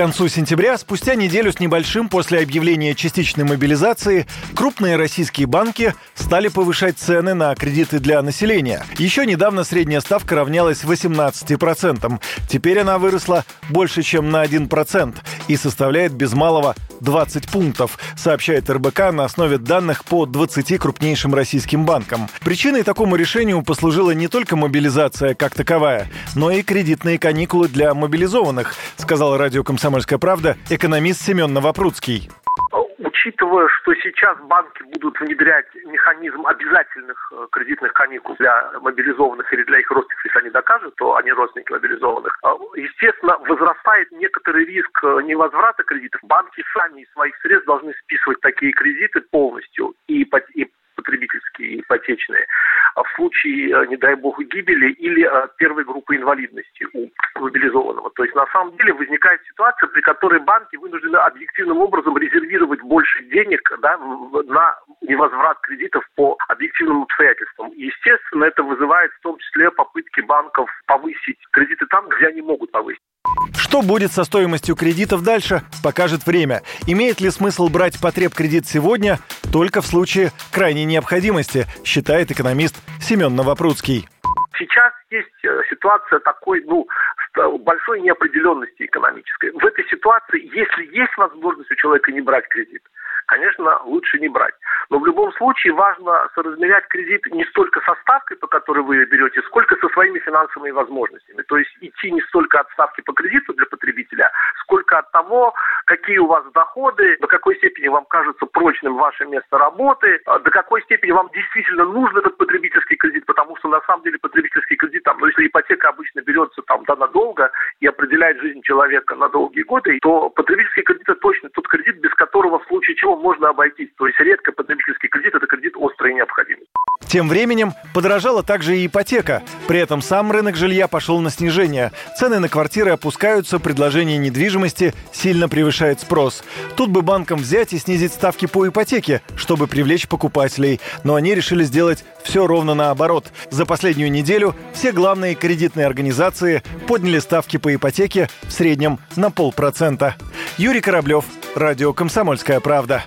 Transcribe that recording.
Концу сентября, спустя неделю с небольшим после объявления частичной мобилизации, крупные российские банки стали повышать цены на кредиты для населения. Еще недавно средняя ставка равнялась 18%. Теперь она выросла больше, чем на 1% и составляет без малого 20 пунктов, сообщает РБК на основе данных по 20 крупнейшим российским банкам. Причиной такому решению послужила не только мобилизация как таковая, но и кредитные каникулы для мобилизованных, сказал радио «Комсомольская правда» экономист Семен Новопрудский учитывая, что сейчас банки будут внедрять механизм обязательных э, кредитных каникул для мобилизованных или для их родственников, если они докажут, то они родственники мобилизованных, э, естественно, возрастает некоторый риск э, невозврата кредитов. Банки сами из своих средств должны списывать такие кредиты полностью и, и ипотечные, а в случае, э, не дай бог, гибели или э, первой группы инвалидности у мобилизованного. То есть на самом деле возникает ситуация, при которой банки вынуждены объективным образом резервировать больше денег да, на невозврат кредитов по объективным обстоятельствам. естественно, это вызывает в том числе попытки банков повысить кредиты там, где они могут повысить. Что будет со стоимостью кредитов дальше, покажет время. Имеет ли смысл брать потреб кредит сегодня только в случае крайней необходимости, считает экономист Семен Новопрудский. Сейчас есть э, ситуация такой, ну, большой неопределенности экономической. В этой ситуации, если есть возможность у человека не брать кредит, конечно, лучше не брать. Но в любом случае важно соразмерять кредит не столько со ставкой, по которой вы ее берете, сколько со своими финансовыми возможностями. То есть идти не столько от ставки по кредиту для потребителя, сколько от того, какие у вас доходы, до какой степени вам кажется прочным ваше место работы, а до какой степени вам действительно нужен этот потребительский кредит, потому что на самом деле потребительский кредит, там, ну, если ипотека обычно берется там да, надолго и определяет жизнь человека на долгие годы, то потребительский кредит это точно тот кредит, без которого в случае чего можно обойтись. То есть редко потребительский кредит – это кредит острой необходимости. Тем временем подорожала также и ипотека. При этом сам рынок жилья пошел на снижение. Цены на квартиры опускаются, предложение недвижимости сильно превышает спрос. Тут бы банкам взять и снизить ставки по ипотеке, чтобы привлечь покупателей. Но они решили сделать все ровно наоборот. За последнюю неделю все главные кредитные организации подняли ставки по ипотеке в среднем на полпроцента. Юрий Кораблев, Радио «Комсомольская правда».